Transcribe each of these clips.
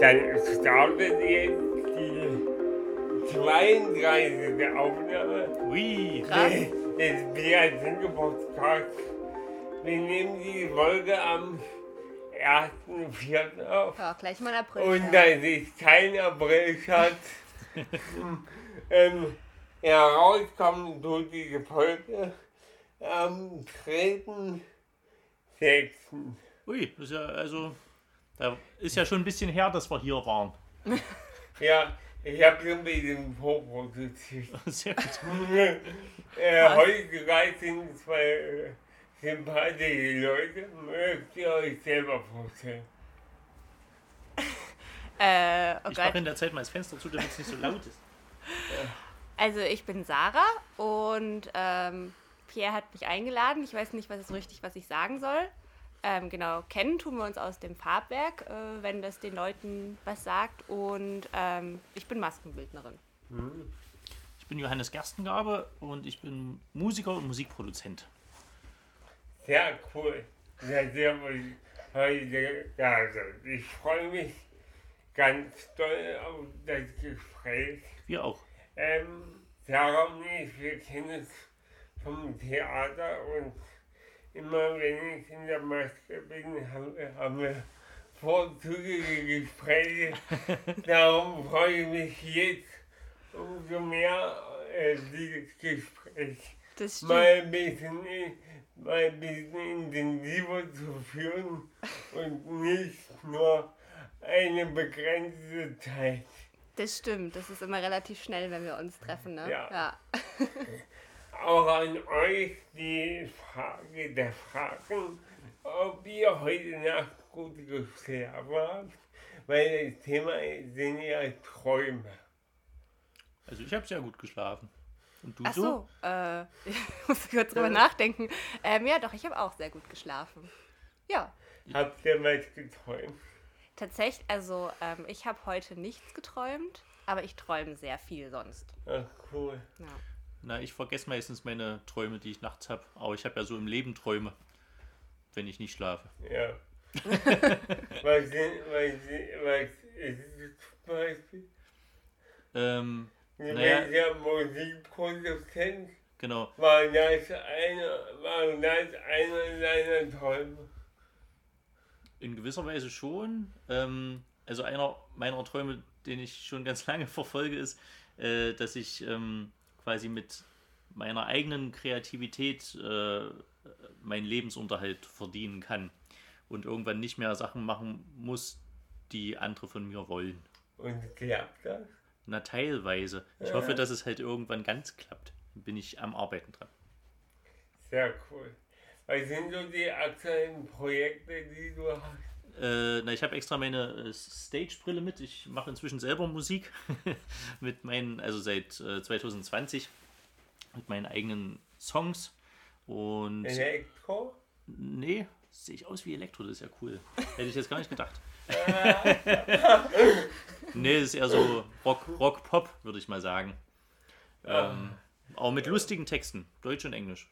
Dann startet jetzt die 32. Aufnahme Ui, Krass. des Zinke Podcasts. Wir nehmen die Folge am 1.4. auf. Ja, gleich mal April. Und da sich kein Aprilschatz ähm, herauskommen durch diese Folge am 3.6. ui, das ist ja, also, da ist ja schon ein bisschen her, dass wir hier waren. Ja, ich habe so ein bisschen vorproduziert. Sehr gut. äh, heute sind zwei sympathische Leute. Mögt ihr euch selber vorstellen? Äh, oh Ich mache in der Zeit mal das Fenster zu, damit es nicht so laut ist. Also ich bin Sarah und ähm, Pierre hat mich eingeladen. Ich weiß nicht, was ist richtig, was ich sagen soll. Ähm, genau, kennen tun wir uns aus dem Farbwerk, äh, wenn das den Leuten was sagt. Und ähm, ich bin Maskenbildnerin. Ich bin Johannes Gerstengabe und ich bin Musiker und Musikproduzent. Sehr cool. Sehr, sehr cool. Ja, also ich freue mich ganz doll auf das Gespräch. Wir auch. Ähm, Sarah und ich, wir kennen es vom Theater und immer wenn ich in der Maske bin, haben wir, haben wir vorzügige Gespräche. Darum freue ich mich jetzt umso mehr, äh, dieses Gespräch mal ein bisschen, mal ein bisschen intensiver zu führen und nicht nur eine begrenzte Zeit. Das stimmt. Das ist immer relativ schnell, wenn wir uns treffen. Ne? Ja. ja. Auch an euch die Frage der Fragen, ob ihr heute Nacht gut geschlafen habt, weil das Thema sind ja Träume. Also ich habe sehr gut geschlafen. Und du Ach so? so, äh, ich muss kurz drüber nachdenken. Ähm, ja, doch, ich habe auch sehr gut geschlafen. Ja, Habt ihr was geträumt? tatsächlich, also ähm, ich habe heute nichts geträumt, aber ich träume sehr viel sonst. Ach cool. Ja. Na, ich vergesse meistens meine Träume, die ich nachts habe. Aber ich habe ja so im Leben Träume, wenn ich nicht schlafe. Ja. sind, was, sind, was ist es zum Beispiel? Ähm, Naja. naja. ja Musikproduzent. genau. War das einer, war das einer deiner Träume? In gewisser Weise schon. Ähm, also einer meiner Träume, den ich schon ganz lange verfolge, ist, äh, dass ich ähm, quasi mit meiner eigenen Kreativität äh, meinen Lebensunterhalt verdienen kann und irgendwann nicht mehr Sachen machen muss, die andere von mir wollen. Und klappt das? Na, teilweise. Ich hoffe, dass es halt irgendwann ganz klappt. Bin ich am Arbeiten dran. Sehr cool. Was sind so die aktuellen Projekte, die du hast? Äh, na, ich habe extra meine äh, Stage-Brille mit. Ich mache inzwischen selber Musik mit meinen, also seit äh, 2020 mit meinen eigenen Songs. Und Elektro? nee, sehe ich aus wie Elektro, das ist ja cool. Hätte ich jetzt gar nicht gedacht. nee, das ist eher so Rock, Rock Pop, würde ich mal sagen. Ähm, auch mit lustigen Texten, Deutsch und Englisch.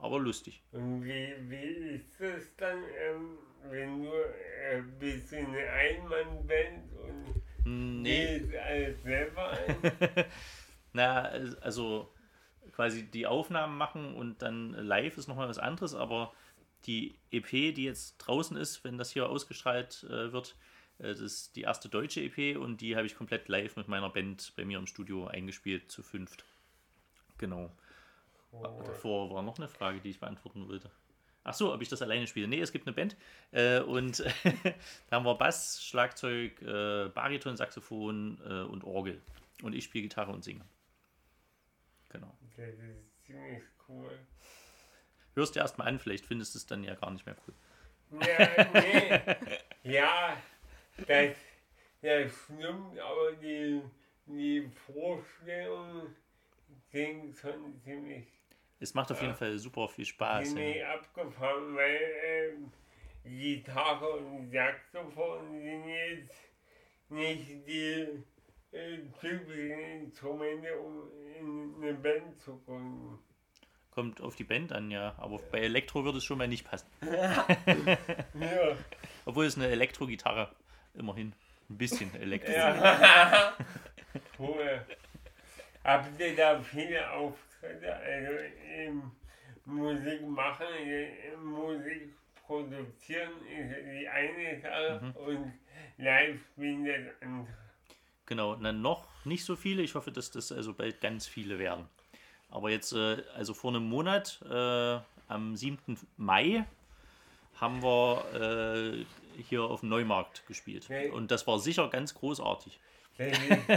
Aber lustig. Und wie, wie ist das dann, ähm, wenn du äh, bist du eine Einmannband und Nee. gehst alles selber ein? Na, also quasi die Aufnahmen machen und dann live ist nochmal was anderes, aber die EP, die jetzt draußen ist, wenn das hier ausgestrahlt äh, wird, äh, das ist die erste deutsche EP und die habe ich komplett live mit meiner Band bei mir im Studio eingespielt, zu fünft. Genau. Davor war noch eine Frage, die ich beantworten wollte. Ach so, ob ich das alleine spiele? Nee, es gibt eine Band äh, und da haben wir Bass, Schlagzeug, äh, Bariton, Saxophon äh, und Orgel. Und ich spiele Gitarre und singe. Genau. Das ist ziemlich cool. Hörst dir erstmal an, vielleicht findest du es dann ja gar nicht mehr cool. Ja, nee. ja, das, das stimmt, aber die, die Vorstellungen sind schon ziemlich, Es macht auf jeden Fall super viel Spaß. ziemlich Ja. abgefahren, weil ähm, Gitarre und Saxophon sind jetzt nicht die äh, typischen Instrumente, um in eine Band zu gründen. Kommt auf die Band an, ja. Aber bei Elektro würde es schon mal nicht passen. Ja. Obwohl es eine Elektro-Gitarre immerhin ein bisschen Elektro. Ja. cool. Habt ihr da viele Auftritte? Also im Musik machen, im Musik produzieren ist die eine Sache und live spielen das andere. Genau, na, noch nicht so viele. Ich hoffe, dass das also bald ganz viele werden. Aber jetzt, äh, also vor einem Monat, äh, am 7. Mai, haben wir äh, hier auf dem Neumarkt gespielt. Okay. Und das war sicher ganz großartig. Ist,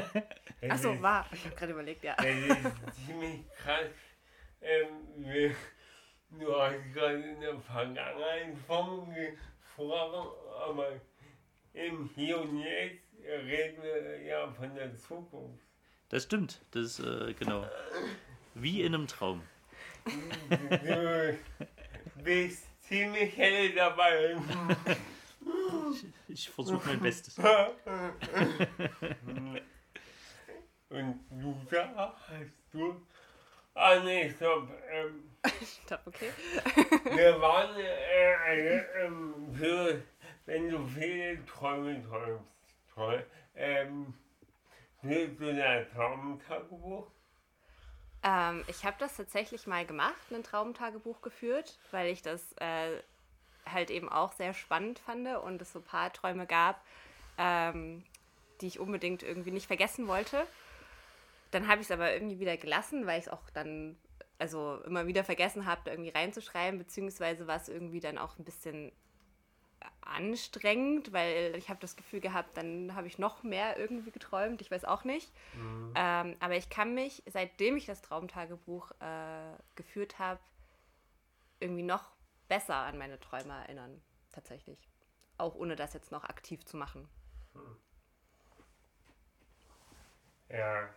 das Achso, war. Ich habe gerade überlegt, ja. Das ist ziemlich krass. Ähm, wir, du hast gerade in der Vergangenheit von gesprochen, aber im Hier und Jetzt reden wir ja von der Zukunft. Das stimmt. Das ist äh, genau. Wie in einem Traum. Du bist ziemlich hell dabei. Ich versuche mein Bestes. Und du da hast du. Ah nee, stopp. Ähm, Stopp, okay. Wir waren äh, ähm, für, wenn du viele Träume träumst, toll, ähm, für so ein Traumtagebuch. Ähm, ich habe das tatsächlich mal gemacht, ein Traumtagebuch geführt, weil ich das äh, halt eben auch sehr spannend fand und es so ein paar Träume gab, ähm, die ich unbedingt irgendwie nicht vergessen wollte. Dann habe ich es aber irgendwie wieder gelassen, weil ich es auch dann also immer wieder vergessen habe, irgendwie reinzuschreiben, beziehungsweise war es irgendwie dann auch ein bisschen anstrengend, weil ich habe das Gefühl gehabt, dann habe ich noch mehr irgendwie geträumt, ich weiß auch nicht. Ähm, aber ich kann mich, seitdem ich das Traumtagebuch äh, geführt habe, irgendwie noch besser an meine Träume erinnern, tatsächlich. Auch ohne das jetzt noch aktiv zu machen. Ja,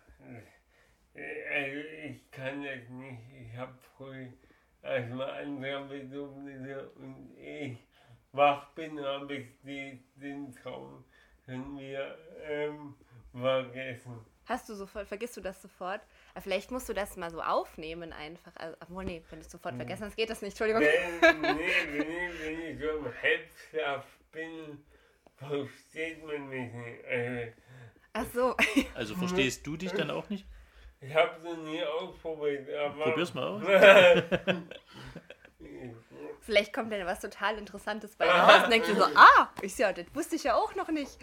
äh, also ich kann das nicht. Ich habe früh erstmal andere Bedürfnisse und ich wach bin, habe ich die, den Traum schon wieder ähm, vergessen. Hast du sofort, vergisst du das sofort? Aber vielleicht musst du das mal so aufnehmen einfach. Also, obwohl, nee, wenn du es sofort vergessen hast, geht das nicht. Entschuldigung. Wenn, nee, wenn, ich, wenn ich so im Halbschlaf bin, versteht man mich nicht. Also, Ach so. Also verstehst du dich dann auch nicht? ich habe es noch nie ausprobiert, aber. Probier's mal aus. Vielleicht kommt dann was total Interessantes bei dir raus und denkst dir so, ah, ich ja, das wusste ich ja auch noch nicht.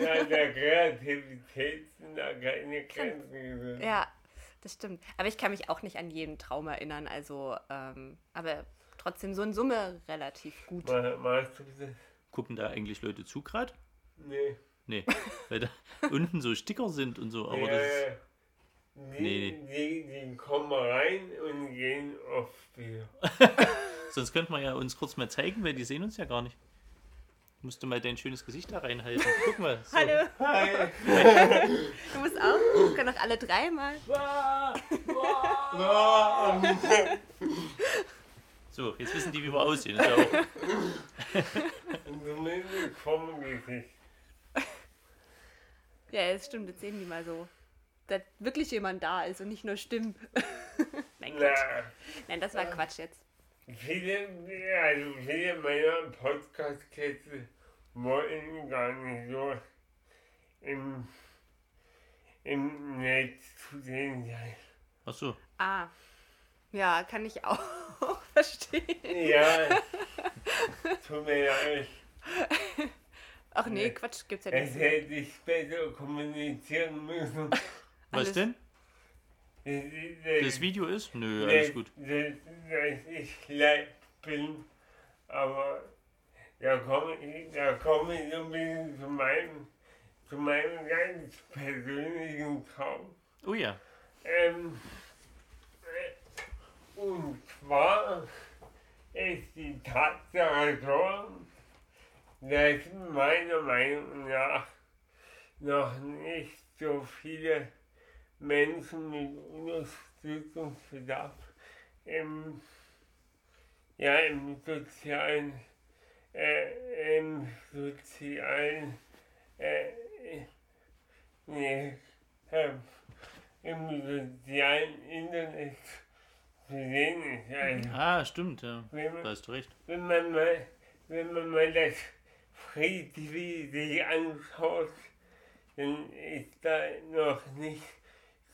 ja, der Kreativität sind da keine Grenzen. Ja, das stimmt. Aber ich kann mich auch nicht an jeden Traum erinnern. Also, ähm, aber trotzdem so in Summe relativ gut. Mal, das? Gucken da eigentlich Leute zu gerade? Nee. Nee, weil da unten so Sticker sind und so, aber ja, das ist, die, nee, Die, die kommen rein und gehen oft wieder. sonst könnte man ja uns kurz mal zeigen, weil die sehen uns ja gar nicht. Musst du mal dein schönes Gesicht da reinhalten. Guck mal. So. Hallo, Hi. du musst auch. Wir können doch alle dreimal. So, jetzt wissen die, wie wir aussehen. Ist ja auch, das stimmt. Jetzt sehen die mal so, dass wirklich jemand da ist und nicht nur Stimmen. Nein, Quatsch. Nein, das war Quatsch jetzt. Viele, also viele meiner Podcast-Gäste wollen gar nicht so im, im Netz zu sehen sein. ach so. Ah. Ja, kann ich auch verstehen. Ja, tut mir leid. Ach nee. Quatsch, gibt's ja Es nicht. hätte ich besser kommunizieren müssen. Was Alles- denn? Das, Das Video ist? Nö, alles gut. Dass, dass ich live bin, aber da komme ich, da komme ich so ein bisschen zu meinem, zu meinem ganz persönlichen Traum. Oh ja. Ähm, äh, und zwar ist die Tatsache so, dass meiner Meinung nach noch nicht so viele Menschen mit Unterstützungsbedarf im, ja, im sozialen, äh, im sozialen, äh, äh, im sozialen Internet zu sehen ist. Also, Ah, stimmt, ja. wenn, Da man, hast du recht. wenn, man mal, wenn man mal das Free TV sich anschaut, dann ist da noch nicht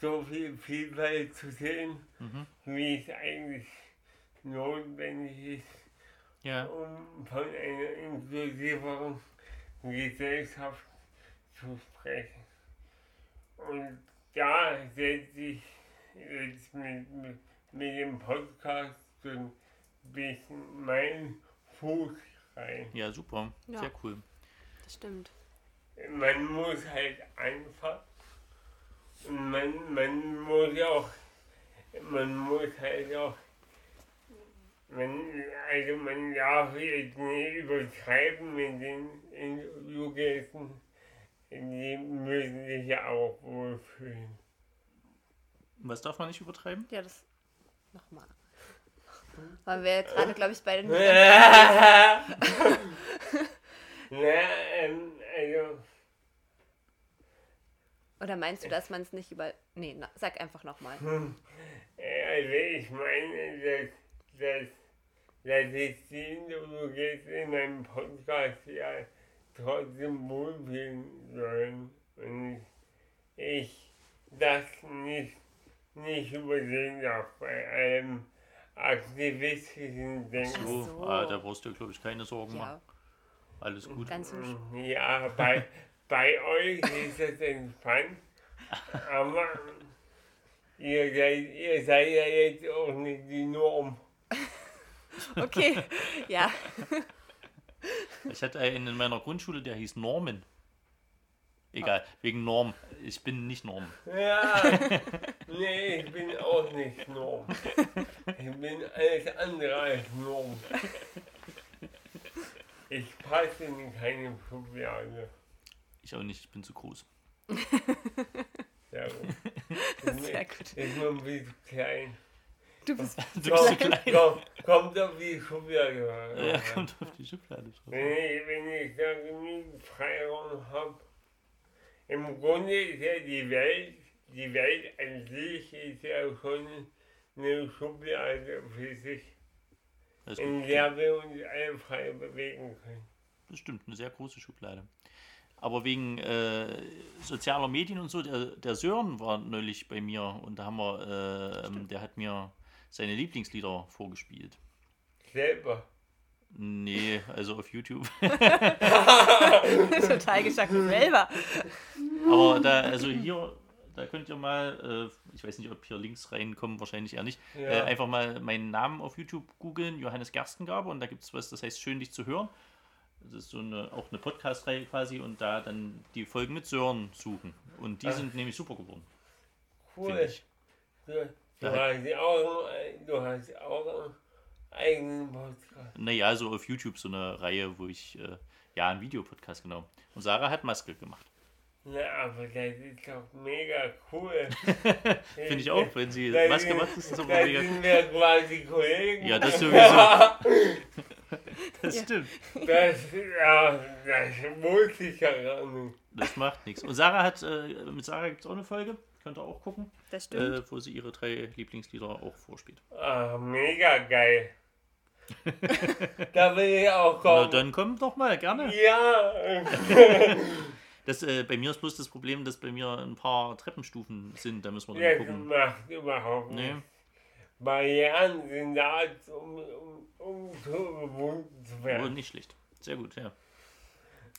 so viel Vielfalt zu sehen, Mhm. wie es eigentlich notwendig ist, Ja, um von einer inklusiveren Gesellschaft zu sprechen. Und da setze ich jetzt mit, mit, mit dem Podcast so ein bisschen meinen Fuß rein. ja, super. Ja. Sehr cool. Das stimmt. Man muss halt einfach man, man muss auch, man muss halt auch, man, also man darf jetzt nicht übertreiben mit den Interviewgästen, die müssen sich ja auch wohlfühlen. Was darf man nicht übertreiben? Ja, das. Nochmal. Weil wir gerade, glaube ich, beide nicht Na, ähm, also, Oder meinst du, dass man es nicht über. Nee, na, sag einfach nochmal. äh, also ich meine, dass, dass, dass ich die Interviewgäste in meinem Podcast ja trotzdem wohlfühlen sollen. Und ich, ich das nicht, nicht übersehen darf bei einem aktivistischen Denken. So, so. Ah, da brauchst du, glaube ich, keine Sorgen Ja, machen. Alles gut. ganz Ja, bei, bei euch ist es entspannt, aber ihr seid, ihr seid ja jetzt auch nicht die Norm. Okay, ja. Ich hatte einen in meiner Grundschule, der hieß Norman. Egal, wegen Norm. Ich bin nicht Norm. Ja, nee, ich bin auch nicht Norm. Ich bin alles andere als Norm. Ich passe in keine Schublade. Ich auch nicht, ich bin zu groß. Sehr gut. Sehr gut. Ich bin ein bisschen klein. Du bist. Du bist so klein. Komm, kommt auf die Schublade. Ja, kommt auf die Schublade drauf. Wenn ich, wenn ich da genügend Freiraum habe. Im Grunde ist ja die Welt, die Welt an sich ist ja schon eine Schublade für sich, Das, in der wir uns alle frei bewegen können. das stimmt, eine sehr große Schublade. Aber wegen äh, sozialer Medien und so, der, der Sören war neulich bei mir und da haben wir, äh, ähm, der hat mir seine Lieblingslieder vorgespielt. Selber. Nee, also auf YouTube. total geschockt selber. Aber da, also hier, da könnt ihr mal, äh, ich weiß nicht, ob hier Links reinkommen, wahrscheinlich eher nicht, Ja. äh, einfach mal meinen Namen auf YouTube googeln, Johannes Gerstengaber, und da gibt es was, das heißt Schön dich zu hören. Das ist so eine, auch eine Podcast-Reihe quasi und da dann die Folgen mit Sören suchen. Und die Ach. sind nämlich super geworden, Cool. Du, du, hast auch, einen- du hast auch einen eigenen Podcast. Naja, so auf YouTube so eine Reihe, wo ich, äh, ja, einen Videopodcast, genau. Und Sarah hat Maske gemacht. Na, aber das ist doch mega cool. Finde ich auch, wenn sie Maske macht, ist das aber mega. sind wir quasi Kollegen. Ja, das sowieso. Das Ja. stimmt. Das, ja, das ich ja gar nicht. Das macht nichts. Und Sarah hat, äh, mit Sarah gibt es auch eine Folge, könnt ihr auch gucken, Das stimmt. äh, wo sie ihre drei Lieblingslieder auch vorspielt. Ah, mega geil. da will ich auch Na, kommen. dann komm doch mal, gerne. ja, Das, äh, bei mir ist bloß das Problem, dass bei mir ein paar Treppenstufen sind, da müssen wir das dann gucken. macht überhaupt Nee. Barrieren sind da, um, um, um zu überwunden zu werden. nicht schlecht. Sehr gut, ja.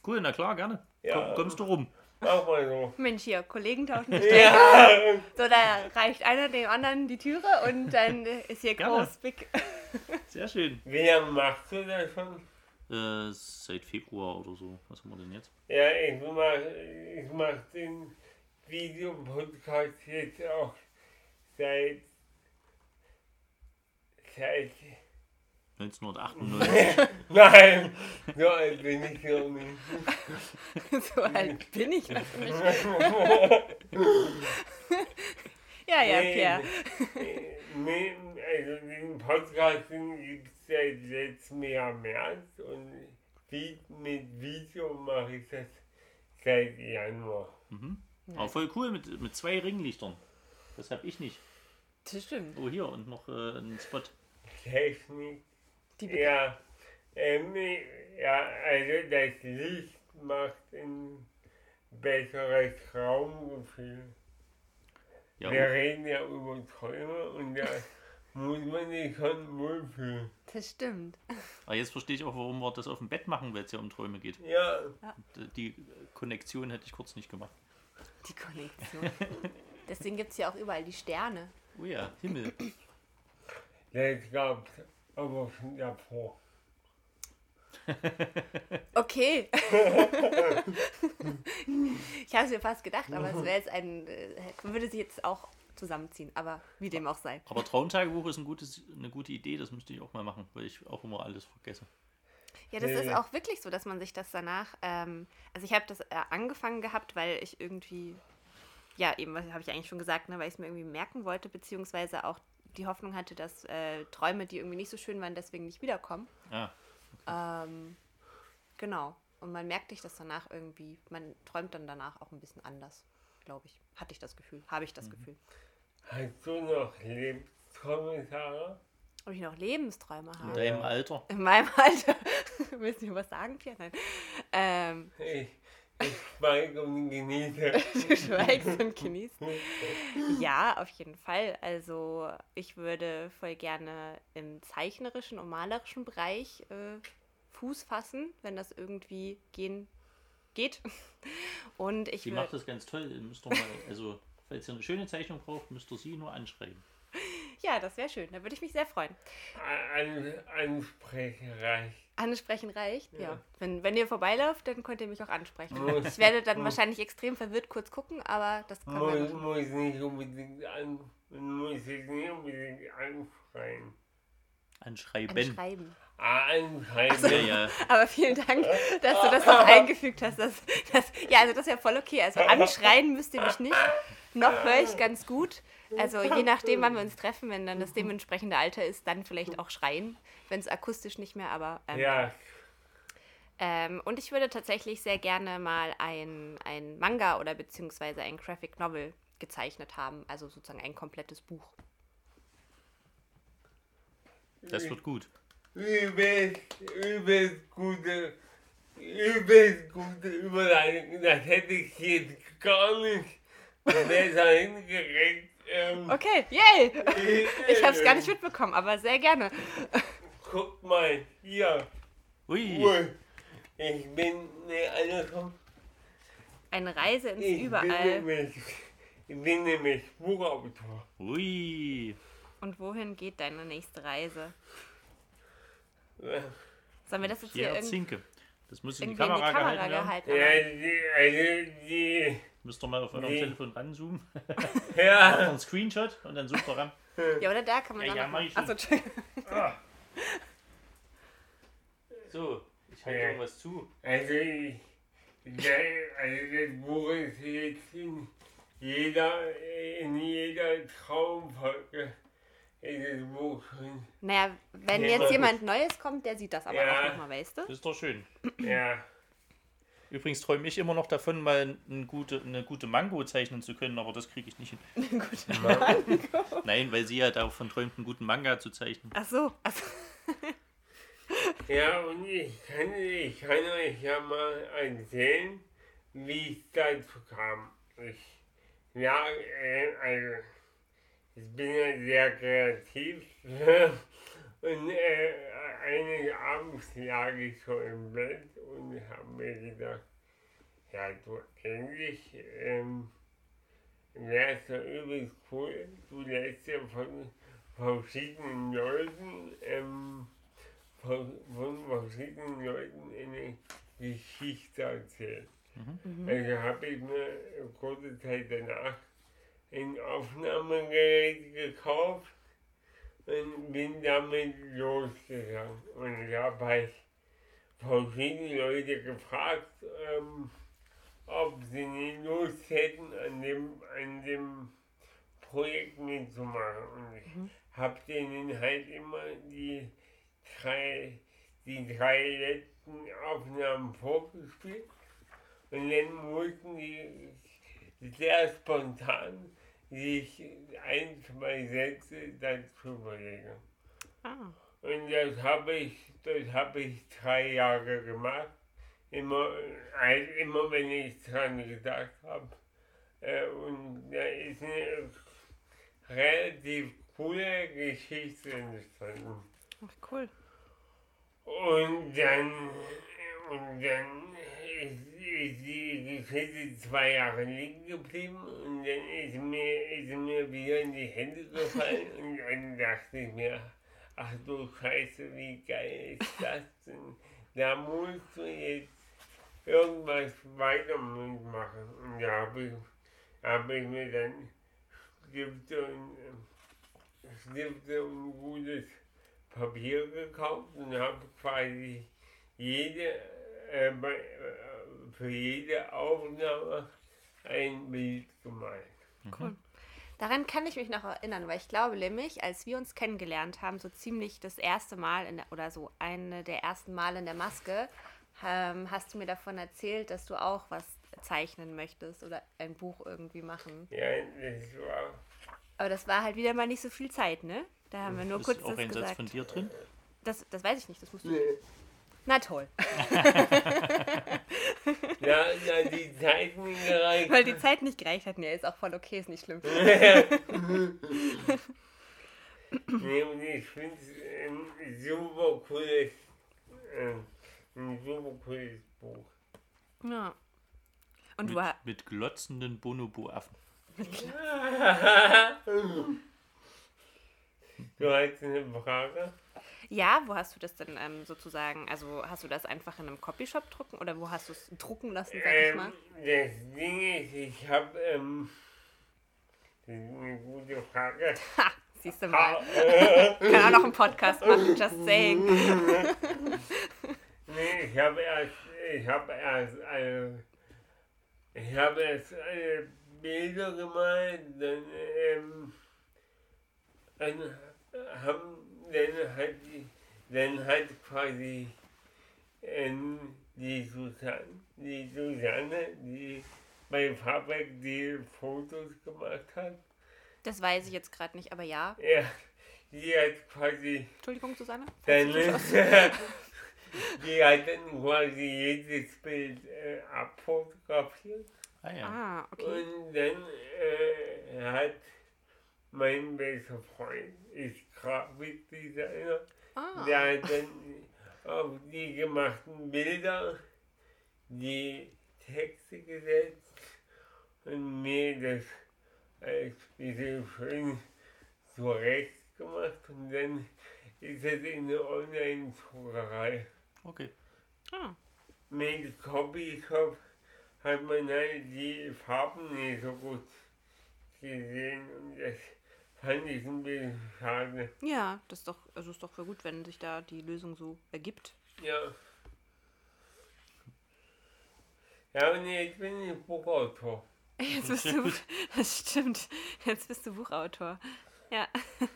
Cool, na klar, gerne. Ja. Komm, kommst du rum. Mach mal so. Mensch, hier, Kollegen tauschen sich. Ja, So, da reicht einer dem anderen die Türe und dann ist hier Gerne. groß, big. Sehr schön. wie lange machst du das schon? Äh, seit Februar oder so. Was haben wir denn jetzt? Ja, ich mach, ich mach den Videopodcast jetzt auch seit, seit 1998. Nein, so alt bin ich noch nicht. so alt bin ich noch nicht. ja, ja, Pierre. Nee, also den Podcast gibt es seit letztem Jahr März und mit Video mache ich das seit Januar. Aber voll cool mit, mit zwei Ringlichtern. Das habe ich nicht. Das stimmt. Oh, hier und noch äh, ein Spot. Technik. Die Ja, ähm, ja, also das Licht macht ein besseres Raumgefühl. Ja, Wir reden ja über Träume und da muss man sich schon wohlfühlen. Das stimmt. aber jetzt verstehe ich auch, warum wir das auf dem Bett machen, weil es ja um Träume geht. Ja, Die Konnektion hätte ich kurz nicht gemacht. Die Konnektion. Deswegen gibt es ja auch überall die Sterne. Oh ja, Himmel. Das gab's aber schon davor. Okay. ich habe es mir fast gedacht, aber es wäre jetzt ein, äh, würde sich jetzt auch zusammenziehen. Aber wie dem auch sei. Aber Traumtagebuch ist ein gutes, eine gute Idee, das müsste ich auch mal machen, weil ich auch immer alles vergesse. Ja, das Ja, ist auch wirklich so, dass man sich das danach, ähm, also ich habe das äh, angefangen gehabt, weil ich irgendwie, ja, eben, was habe ich eigentlich schon gesagt, ne, weil ich es mir irgendwie merken wollte, beziehungsweise auch die Hoffnung hatte, dass äh, Träume, die irgendwie nicht so schön waren, deswegen nicht wiederkommen. Ah, Ähm, genau. Und man merkt sich das danach irgendwie, man träumt dann danach auch ein bisschen anders, glaube ich. Hatte ich das Gefühl, habe ich das Gefühl. Hast du noch Lebensträume, Sarah? Ob ich noch Lebensträume in habe? deinem Alter. In meinem Alter. Willst du was sagen, Pierre? Nein. Ähm, Ich, ich schweige und genieße. du schweigst und genießt. Ja, auf jeden Fall. Also ich würde voll gerne im zeichnerischen und malerischen Bereich äh, Fuß fassen, wenn das irgendwie gehen geht. Und ich Sie macht das ganz toll. Ihr Müsst doch mal, also, falls ihr eine schöne Zeichnung braucht, müsst ihr sie nur anschreiben. ja, das wäre schön. Da würde ich mich sehr freuen. An, ansprechreich. Ansprechen reicht, ja. Ja. Wenn, wenn ihr vorbeilauft, dann könnt ihr mich auch ansprechen. Muss- Ich werde dann muss- wahrscheinlich extrem verwirrt kurz gucken, aber das können wir Muss, nicht unbedingt an, man muss es nicht unbedingt anschreien. Anschreiben. Anschreiben. Ah, anschreiben. Ja, ja. Aber vielen Dank, dass du das noch eingefügt hast. Das, das, ja, also das ist ja voll okay. Also anschreien müsst ihr mich nicht. Noch höre ich ganz gut. Also je nachdem, wann wir uns treffen, wenn dann das dementsprechende Alter ist, dann vielleicht auch schreien, wenn es akustisch nicht mehr, aber ähm, Ja, ähm, und ich würde tatsächlich sehr gerne mal ein, ein Manga oder beziehungsweise ein Graphic Novel gezeichnet haben, also sozusagen ein komplettes Buch. Das wird gut. Übelst, übelst gute, übelst gute Überleitung. Das hätte ich jetzt gar nicht besser hingekriegt. Ähm, Okay, yay! Ich habe es gar nicht mitbekommen, aber sehr gerne. Guck mal, hier. Ui. Ui. Ich bin, ne, also Eine Reise ins ich bin Überall. nämlich, ich bin nämlich Buchautor. Ui. Und wohin geht deine nächste Reise? Sollen wir das jetzt hier Pierre irgendwie, Zinke. Das muss in die irgendwie in die Kamera, Kamera gehalten werden. gehalten? die, Müsst ihr mal auf eurem Nee. Telefon ranzoomen. Macht ja, einen Screenshot und dann sucht ihr ran. Ja, oder da kann man Ja, dann ja, noch mach ich schon. Achso, Entschuldigung. Ah. So, ich halte Ja. irgendwas zu. also ich, also das Buch ist jetzt in jeder, in jeder Traumfolge Naja, wenn Ja. jetzt jemand Neues kommt, der sieht das aber Ja. auch nochmal, weißt du? Das ist doch schön. ja. Übrigens träume ich immer noch davon, mal eine gute, eine gute Mango zeichnen zu können, aber das kriege ich nicht hin. Gut. Nein, weil sie ja davon träumt, einen guten Manga zu zeichnen. Ach so, also, Ja, und ich kann, ich kann euch ja mal erzählen, wie es dazu kam. Ich, ja, äh, also, ich bin ja sehr kreativ. und äh, eines Abends lag ich so im Bett und habe mir gedacht, ja, du eigentlich ähm, wäre es ja übelst cool, du lässt ja von verschiedenen Leuten ähm, von, von verschiedenen Leuten eine Geschichte erzählt. Also habe ich mir kurze Zeit danach ein Aufnahmegerät gekauft und bin damit losgegangen. Und ich habe halt verschiedene Leute gefragt, ähm, ob sie nicht Lust hätten, an dem, an dem Projekt mitzumachen. Und ich Mhm. habe denen halt immer die drei, die drei letzten Aufnahmen vorgespielt. Und dann mussten die sehr spontan sich ein, zwei Sätze dazu überlegen. Ah. Und das habe ich, das habe ich drei Jahre gemacht. Immer, halt immer wenn ich dran gedacht habe. Äh, und da ist eine relativ coole Geschichte entstanden. Ach, cool. Und dann, und dann ist, ist die Geschichte zwei Jahre liegen geblieben und dann ist mir, ist mir wieder in die Hände gefallen und dann dachte ich mir, ach du Scheiße, wie geil ist das denn? Da musst du jetzt irgendwas weiter mitmachen. Und da habe ich, hab ich mir dann Stifte und, Stifte und gutes Papier gekauft und habe quasi jede, äh, bei, für jede Aufnahme ein Bild gemalt. Cool. Daran kann ich mich noch erinnern, weil ich glaube nämlich, als wir uns kennengelernt haben, so ziemlich das erste Mal in der, oder so eine der ersten Male in der Maske, ähm, hast du mir davon erzählt, dass du auch was zeichnen möchtest oder ein Buch irgendwie machen. Ja, das war, Aber das war halt wieder mal nicht so viel Zeit, ne? Da haben wir nur ist kurz auch das ein Satz gesagt. von dir drin. Das, das weiß ich nicht, das musst du. Na toll. ja, ja, die Zeiten gereicht. Weil die Zeit nicht gereicht hat. Nee, ist auch voll okay, ist nicht schlimm. Nee, und ich finde es ein super cooles, äh, ein super cooles Buch. Ja. Und Mit, mit glotzenden Bonobo-Affen. Du hast eine Frage? Ja, wo hast du das denn ähm, sozusagen, also hast du das einfach in einem Copyshop drucken oder wo hast du es drucken lassen, sag ich Ähm, mal? das Ding ist, ich habe, ähm, das ist eine gute Frage. Ha, siehst du mal. Ah, äh, Kann auch noch einen Podcast machen, just saying. nee, ich habe erst, ich habe erst, eine, ich habe erst eine Bilder gemalt, dann, ähm, dann haben, dann hat die, dann hat quasi, ähm, die Susanne, die Susanne, die bei Fabrik die Fotos gemacht hat, Das weiß ich jetzt gerade nicht, aber ja. ja, die hat quasi Entschuldigung, Susanne. Dann die hat dann quasi jedes Bild äh, abfotografiert. Ah ja. Ah, okay. Und dann äh, hat mein bester Freund, ist Grafikdesigner, Ah, der hat dann auf die gemachten Bilder die Texte gesetzt und mir das als bisschen schön zurecht gemacht und dann ist es in der Online-Druckerei. Okay. ah. Mit Copyshop hat man halt die Farben nicht so gut gesehen und das fand ich ein bisschen schade. Ja, das ist doch, also ist doch voll gut, wenn sich da die Lösung so ergibt. Ja. Ja, und jetzt bin ich Buchautor. Jetzt bist du, gut. das stimmt. Jetzt bist du Buchautor. Ja.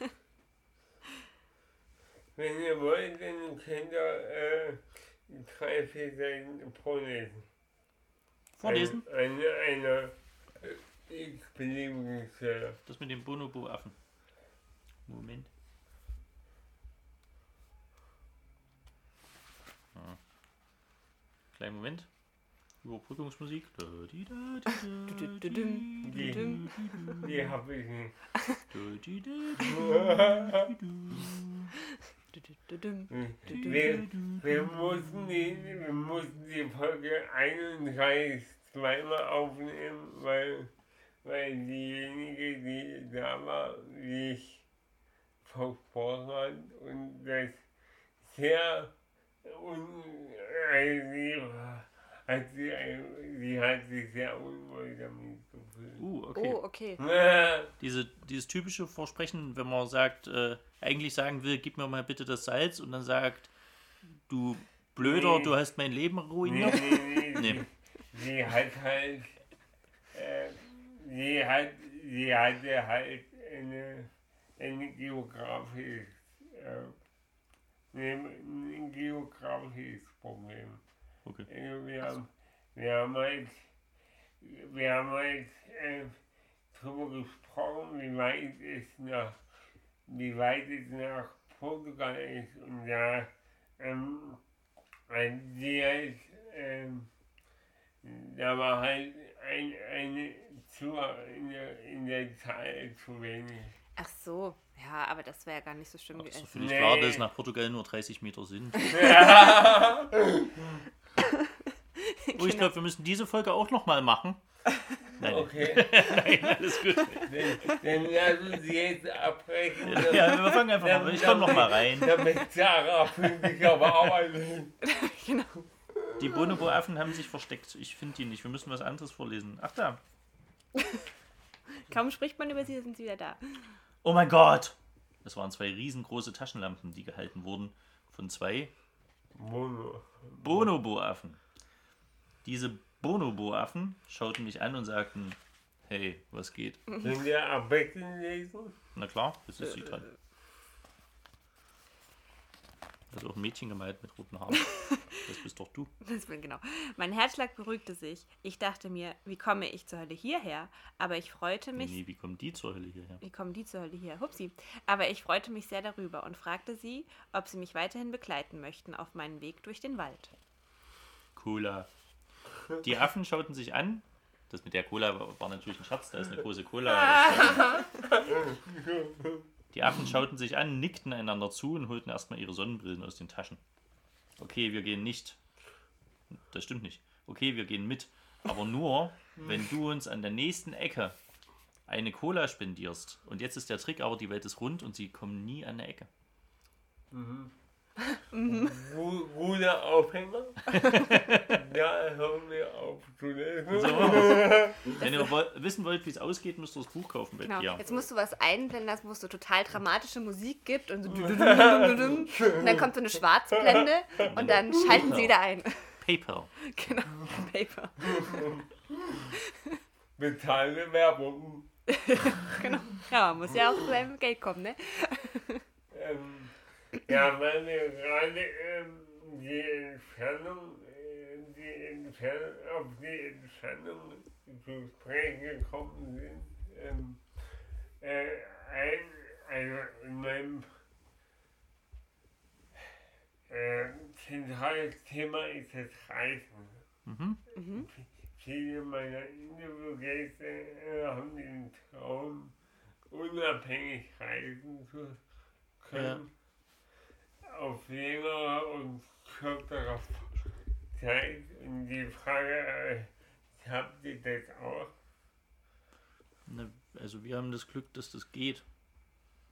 Wenn ihr wollt, dann könnt ihr äh, drei, vier Seiten vorlesen. Vorlesen. Ein, eine, eine äh, x-beliebige Stelle. Das mit dem Bonobo-Affen. Moment. Ah. Kleinen Moment. Überbrückungsmusik. Die, die habe ich nicht. dum. Wir, wir, mussten die, wir mussten die Folge 31 zweimal aufnehmen, weil, weil diejenige, die da war, sich versprochen hat und das sehr un, hat sie, sie hat sich sehr unwohl damit gefühlt. Uh, okay. Oh, okay. Diese, dieses typische Versprechen, wenn man sagt, äh, eigentlich sagen will, gib mir mal bitte das Salz und dann sagt, du Blöder, Nee. du hast mein Leben Nee, ruiniert. nee, nee. Nee. Sie, sie hat halt, sie hat, sie hatte halt eine, eine geografische, äh, ein, geografisches Problem. Okay. Also wir, haben, wir haben halt, wir haben halt äh, drüber gesprochen, wie weit es nach, wie weit es nach Portugal ist und da, ähm, sie halt, ähm, da war halt ein, eine zu, in der, in der Zahl zu wenig. Ach so. Ja, aber das wäre ja gar nicht so schlimm Aber doch gewesen. völlig Nee. klar, dass nach Portugal nur 30 Meter sind. Oh, ich glaube, wir müssen diese Folge auch nochmal machen. Nein, Okay, nein, alles gut. dann, dann lassen Sie jetzt abbrechen. Ja, wir fangen einfach mal. Ich komme nochmal rein. Damit Sarah pünktlich auf Arbeit ist. genau. Die Bonobo-Affen haben sich versteckt. Ich finde die nicht. Wir müssen was anderes vorlesen. Ach da. Kaum spricht man über sie, sind sie wieder da. Oh mein Gott! Das waren zwei riesengroße Taschenlampen, die gehalten wurden von zwei. Bonobo-Affen. Diese Bonobo-Affen schauten mich an und sagten, hey, was geht? Können wir am besten lesen? Na klar, jetzt ist sie dran. Also auch ein Mädchen gemalt mit roten Haaren. Das bist doch du. Das bin genau. Mein Herzschlag beruhigte sich. Ich dachte mir, wie komme ich zur Hölle hierher? Aber ich freute mich. Nee, wie kommen die zur Hölle hierher? Wie kommen die zur Hölle hier? Hupsi. Aber ich freute mich sehr darüber und fragte sie, ob sie mich weiterhin begleiten möchten auf meinen Weg durch den Wald. Cola. Die Affen schauten sich an. Das mit der Cola war natürlich ein Scherz, da ist eine große Cola. Die Affen schauten sich an, nickten einander zu und holten erstmal ihre Sonnenbrillen aus den Taschen. Okay, wir gehen nicht. Das stimmt nicht. Okay, wir gehen mit. Aber nur, wenn du uns an der nächsten Ecke eine Cola spendierst. Und jetzt ist der Trick, aber die Welt ist rund und sie kommen nie an der Ecke. Gu- Guter Aufhänger. ja, hören wir auf zu lesen. So. Wenn ihr wissen wollt, wie es ausgeht, müsst ihr das Buch kaufen bei Genau. Pia. Jetzt musst du was einblenden lassen, wo es so total dramatische Musik gibt und so und dann kommt so eine Schwarzblende und dann schalten sie wieder ein. PayPal. genau. Paper. Bezahlte Werbung. Genau. Ja, man muss ja auch zu seinem Geld kommen, ne? Ähm, ja, weil wir gerade ähm, die Entfernung, äh, die Entfernung, auf die Entfernung zu sprechen gekommen sind. Ähm, äh, ein, also in meinem äh, zentrales Thema ist das Reisen. Mhm. Viele meiner Interviewgäste äh, haben den Traum, unabhängig reisen zu können. Auf längere und kürzere Zeit. Und die Frage, äh, habt ihr das auch? Ne, also wir haben das Glück, dass das geht.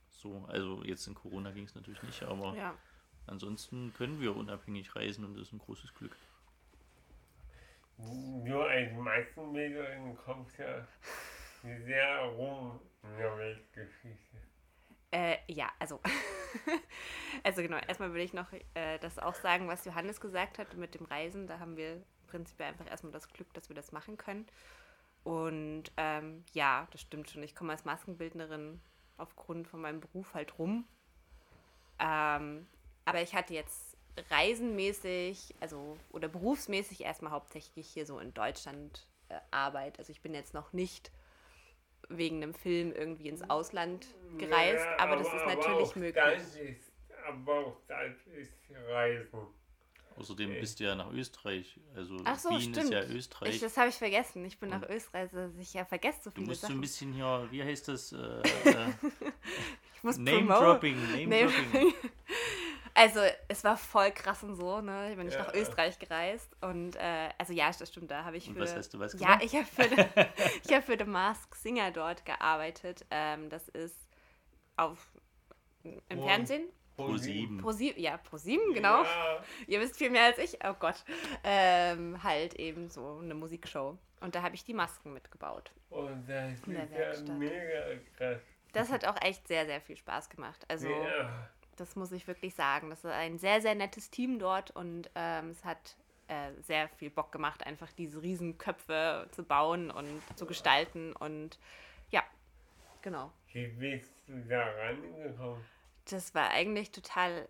So, also jetzt in Corona ging es natürlich nicht, aber Ja. ansonsten können wir unabhängig reisen und das ist ein großes Glück. Nur als Massenmedium kommt ja sehr rum in der Weltgeschichte. Äh, ja, also. also genau, erstmal will ich noch äh, das auch sagen, was Johannes gesagt hat mit dem Reisen. Da haben wir prinzipiell einfach erstmal das Glück, dass wir das machen können. Und ähm, ja, das stimmt schon. Ich komme als Maskenbildnerin aufgrund von meinem Beruf halt rum. Ähm, aber ich hatte jetzt reisenmäßig, also oder berufsmäßig erstmal hauptsächlich hier so in Deutschland äh, Arbeit. Also ich bin jetzt noch nicht wegen einem Film irgendwie ins Ausland gereist, Ja, aber, das ist natürlich auch möglich. Das ist, aber auch das ist Reisen. Außerdem Okay. bist du ja nach Österreich. Also Ach so, Wien stimmt. ist ja Österreich. Ich, das habe ich vergessen. Ich bin nach Österreich, also ich ja vergesse so du viele musst so ein Sachen. bisschen hier, wie heißt das? Äh, äh, Ich muss Name promoten. Dropping, Name Name Dropping. Also es war voll krass und so, ne? Ich bin nicht Ja. nach Österreich gereist und äh, also ja, das stimmt, da habe ich Und für was hast du was ja, gemacht? ich habe für, ich hab für The Mask Singer dort gearbeitet. Ähm, das ist auf im Wo? Fernsehen Pro 7. Pro 7, ja, Pro 7, genau. Ja, Ihr wisst viel mehr als ich, oh Gott. Ähm, halt eben so eine Musikshow. Und da habe ich die Masken mitgebaut. und das ist ja mega krass. Das hat auch echt sehr, sehr viel Spaß gemacht. Also, Ja. Das muss ich wirklich sagen. Das ist ein sehr, sehr nettes Team dort und ähm, es hat äh, sehr viel Bock gemacht, einfach diese Riesenköpfe zu bauen und zu gestalten. Und ja, genau. Wie bist du da rangekommen? Das war eigentlich total.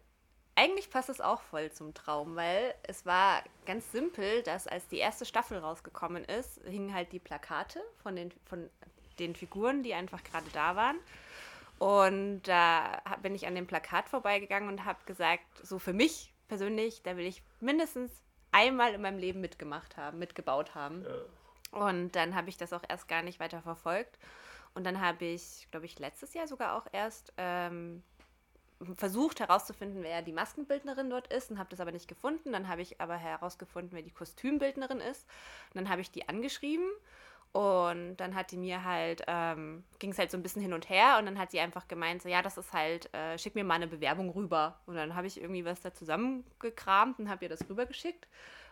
Eigentlich passt es auch voll zum Traum, weil es war ganz simpel, dass als die erste Staffel rausgekommen ist, hingen halt die Plakate von den, von den Figuren, die einfach gerade da waren. Und da hab- bin ich an dem Plakat vorbeigegangen und habe gesagt, so für mich persönlich, da will ich mindestens einmal in meinem Leben mitgemacht haben, mitgebaut haben. Und dann habe ich das auch erst gar nicht weiter verfolgt. Und dann habe ich, glaube ich, letztes Jahr sogar auch erst ähm, versucht herauszufinden, wer die Maskenbildnerin dort ist und habe das aber nicht gefunden. Dann habe ich aber herausgefunden, wer die Kostümbildnerin ist. Und dann habe ich die angeschrieben und dann hat die mir halt, ähm, ging es halt so ein bisschen hin und her und dann hat sie einfach gemeint, so ja, das ist halt, äh, schick mir mal eine Bewerbung rüber. Und dann habe ich irgendwie was da zusammengekramt und habe ihr das rübergeschickt.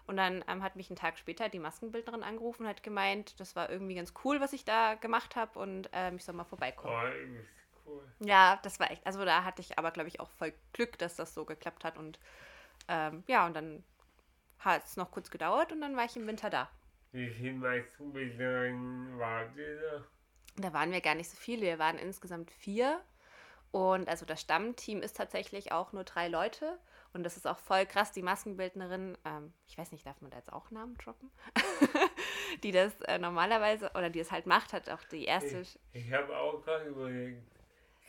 Und dann ähm, hat mich einen Tag später die Maskenbildnerin angerufen und hat gemeint, das war irgendwie ganz cool, was ich da gemacht habe und ähm, ich soll mal vorbeikommen. Oh, cool. Ja, das war echt. Also da hatte ich aber, glaube ich, auch voll Glück, dass das so geklappt hat. Und ähm, ja, und dann hat es noch kurz gedauert und dann war ich im Winter da. Wie viele Maskenbildnerinnen wart ihr da? Da waren wir gar nicht so viele. Wir waren insgesamt vier. Und also das Stammteam ist tatsächlich auch nur drei Leute. Und das ist auch voll krass. Die Maskenbildnerin, ähm, ich weiß nicht, darf man da jetzt auch Namen droppen? die das äh, normalerweise, oder die es halt macht, hat auch die erste. Ich, ich habe auch gerade überlegt,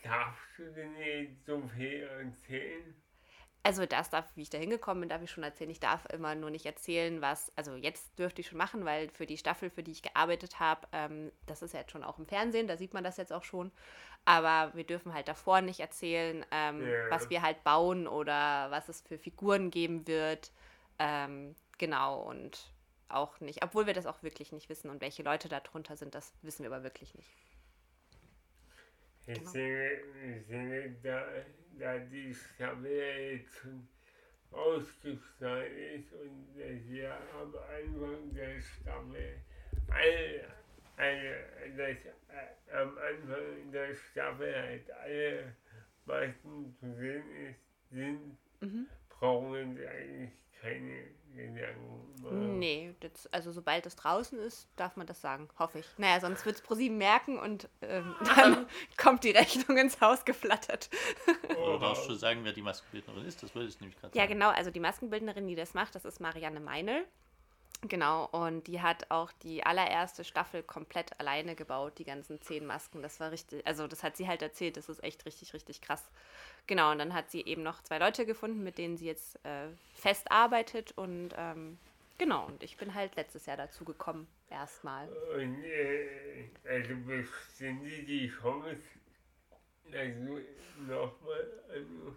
darfst du denn jetzt so viel erzählen? Also das darf, wie ich da hingekommen bin, darf ich schon erzählen. Ich darf immer nur nicht erzählen, was, also jetzt dürfte ich schon machen, weil für die Staffel, für die ich gearbeitet habe, ähm, das ist ja jetzt schon auch im Fernsehen, da sieht man das jetzt auch schon. Aber wir dürfen halt davor nicht erzählen, ähm, Ja. was wir halt bauen oder was es für Figuren geben wird. Ähm, genau, und auch nicht, obwohl wir das auch wirklich nicht wissen und welche Leute da drunter sind, das wissen wir aber wirklich nicht. Ich Genau. ich sehe da, da die Staffel ja jetzt schon ausgestrahlt ist und dass wir am Anfang der Staffel alle, alle, dass, äh, am Anfang der Staffel halt alle Masken zu sehen ist, sind, Mhm. brauchen wir eigentlich keine Gedanken machen. Nee, das, also sobald es draußen ist, darf man das sagen, hoffe ich. Naja, sonst wird es ProSieben merken und ähm, dann kommt die Rechnung ins Haus geflattert. Oder darfst du sagen, wer die Maskenbildnerin ist? Das wollte ich nämlich gerade Ja, sagen. genau, also die Maskenbildnerin, die das macht, das ist Marianne Meinl. Genau, und die hat auch die allererste Staffel komplett alleine gebaut, die ganzen zehn Masken. Das war richtig, also das hat sie halt erzählt, das ist echt richtig, richtig krass. Genau, und dann hat sie eben noch zwei Leute gefunden, mit denen sie jetzt äh, fest arbeitet und ähm, genau, und ich bin halt letztes Jahr dazu gekommen, erstmal. Und äh, also bestehen die die Chance, du nochmal also,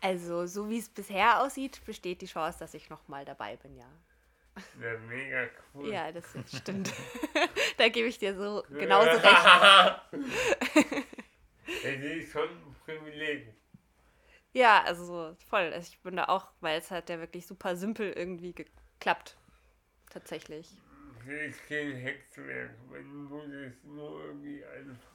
Also, so wie es bisher aussieht, besteht die Chance, dass ich nochmal dabei bin, ja. Na, mega cool. Ja, das stimmt. da gebe ich dir so genauso recht. Es ist schon ein Privileg. Ja, also so voll. Also ich bin da auch, weil es hat ja wirklich super simpel irgendwie geklappt. Tatsächlich. Es ist kein Hexenwerk, man muss es nur irgendwie anfangen.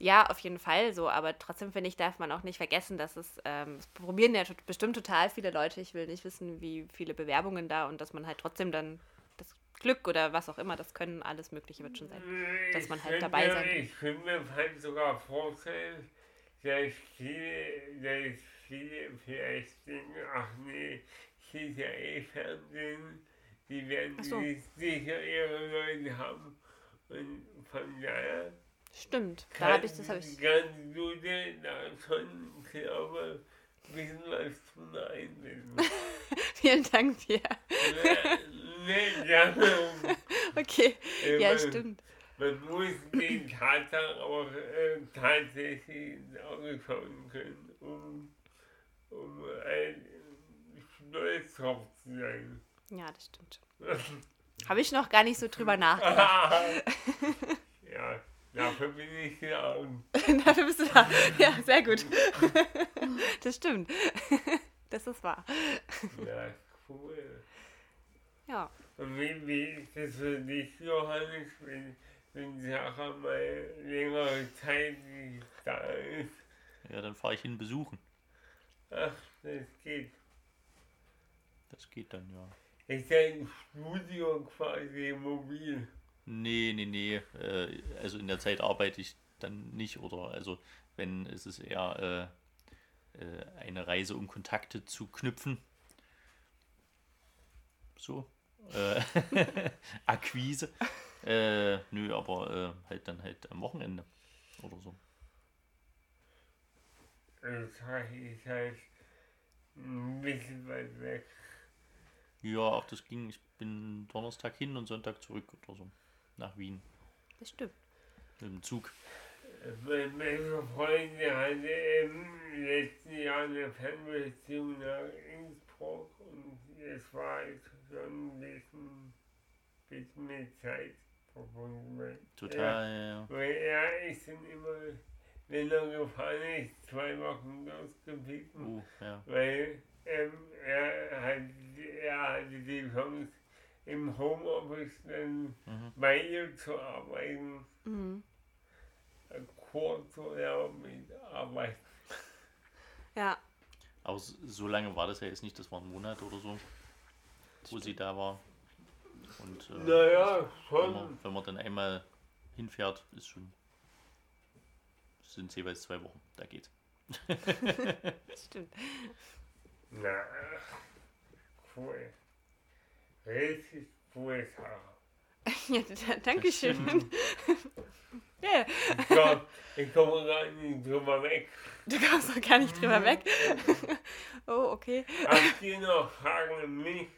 Ja, auf jeden Fall so, aber trotzdem finde ich, darf man auch nicht vergessen, dass es, ähm, es probieren ja bestimmt total viele Leute. Ich will nicht wissen, wie viele Bewerbungen da und dass man halt trotzdem dann das Glück oder was auch immer, das können, alles Mögliche wird schon sein. Dass man halt dabei sein kann. Ich könnte mir halt sogar vorstellen, dass viele, dass viele vielleicht denken, ach nee, ja eh Fernsehen, die werden so. sicher ihre Leute haben. Und von daher Stimmt, da habe ich das, habe ich. kannst du dir da schon, glaube bisschen was von einbilden. Vielen Dank dir. nee, gerne. Okay, ja, man- stimmt. Man muss den Tatsachen auch äh, tatsächlich ins Auge schauen können, um, um ein, stolz drauf zu sein. Ja, das stimmt. Habe ich noch gar nicht so drüber nachgedacht. ja, Dafür bin ich da. Dafür bist du da. Ja, sehr gut. Das stimmt. Das ist wahr. Ja, cool. Ja. Und wie, wie ist das für dich, Johannes, wenn, wenn Sarah mal längere Zeit nicht da ist? Ja, dann fahre ich hin besuchen. Ach, das geht. Das geht dann, ja. Ist dein Studio quasi mobil? Nee, nee, nee. Äh, also in der Zeit arbeite ich dann nicht oder also wenn es ist eher äh, äh, eine Reise, um Kontakte zu knüpfen. So. Äh, Akquise. Äh, nö, aber äh, halt dann halt am Wochenende oder so. Das ist halt ein bisschen weit weg. Ja, auch das ging. Ich bin Donnerstag hin und Sonntag zurück oder so. Nach Wien. Das stimmt. Mit dem Zug. Mein bester Freund, der hatte im letzten Jahr eine Fernbeziehung nach Innsbruck und es war schon ein bisschen, bisschen mit Zeit verbunden. Total, Er, ja, ja. weil er ist dann immer, wenn er gefahren ist, zwei Wochen ausgeblieben, Uh, ja. weil ähm, er, hat, er hatte die Chance, im Homeoffice dann Mhm. bei ihr zu arbeiten Mhm. kurz oder mit Arbeit. Ja. Aber so lange war das ja jetzt nicht, das war ein Monat oder so, wo sie da war. Und äh, Naja, wenn, man, schon. wenn man dann einmal hinfährt, ist schon. sind es jeweils zwei Wochen, da geht. Stimmt. Na, cool. Richtig cool, Sarah. Ja, da, Dankeschön. Ja, Ich glaube, ich komme gar nicht drüber weg. du kommst doch gar nicht drüber weg. Oh, okay. Habt ihr noch Fragen an mich?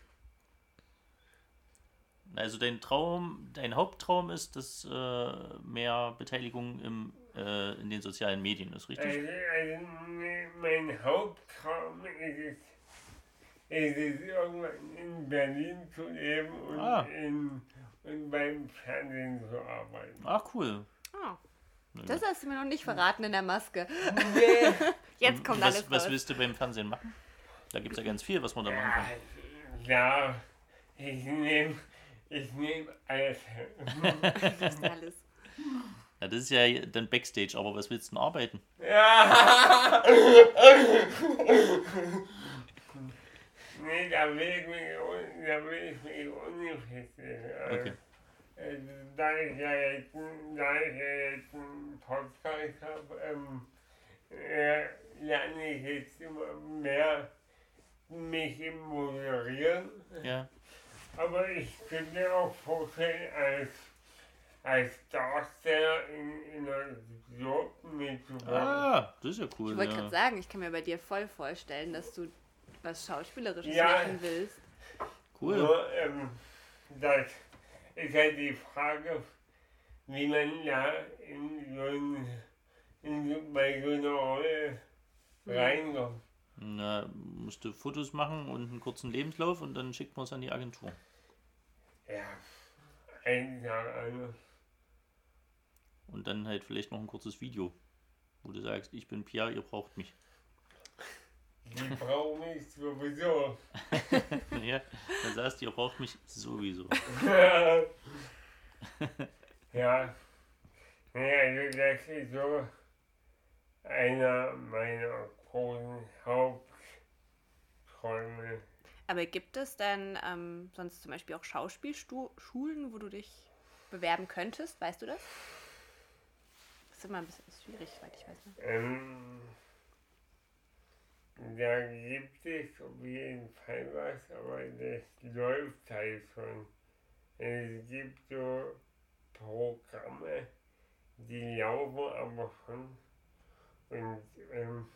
Also dein Traum, dein Haupttraum ist, dass äh, mehr Beteiligung im, äh, in den sozialen Medien ist, richtig? Also, also mein Haupttraum ist es, ist es irgendwann in Berlin zu leben und, Ah. in, und beim Fernsehen zu arbeiten. Ah, cool. Oh, das hast du mir noch nicht verraten in der Maske. Nee. Jetzt kommt was, alles was willst du beim Fernsehen machen? Da gibt es ja ganz viel, was man da machen kann. Ja, ich nehme ich nehm alles. Das ist alles. Ja, das ist ja dann Backstage, aber was willst du denn arbeiten? Ja! nee, da will ich mich, un- da will ich mich unbefestigt. Okay. Äh, Da ich ja jetzt, da ich ja jetzt einen Podcast habe, ähm, äh, lerne ich jetzt immer mehr mich im Moderieren. Ja. Aber ich könnte mir auch vorstellen, als, als Darsteller in, in einer Gruppe mitzuwirken. Ah, das ist ja cool. Ich wollte ja. gerade sagen, ich kann mir bei dir voll vorstellen, dass du was Schauspielerisches Ja. machen willst. Cool. Nur, ähm, das ist halt die Frage, wie man da in so ein, in bei so einer Rolle reinkommt. Na, musst du Fotos machen und einen kurzen Lebenslauf und dann schickt man es an die Agentur. Ja, ein Tag anders. Und dann halt vielleicht noch ein kurzes Video, wo du sagst, ich bin Pia, ihr braucht mich. Die brauchen mich sowieso. ja, dann sagst du, ihr braucht mich sowieso. ja. Nee, also das ist so einer meiner großen Hauptträume. Aber gibt es denn ähm, sonst zum Beispiel auch Schauspielschulen, wo du dich bewerben könntest? Weißt du das? Das ist immer ein bisschen schwierig, soweit ich weiß. Ne? Ähm, da gibt es auf jeden Fall was, aber das läuft halt schon. Es gibt so Programme, die laufen aber schon. Und ähm,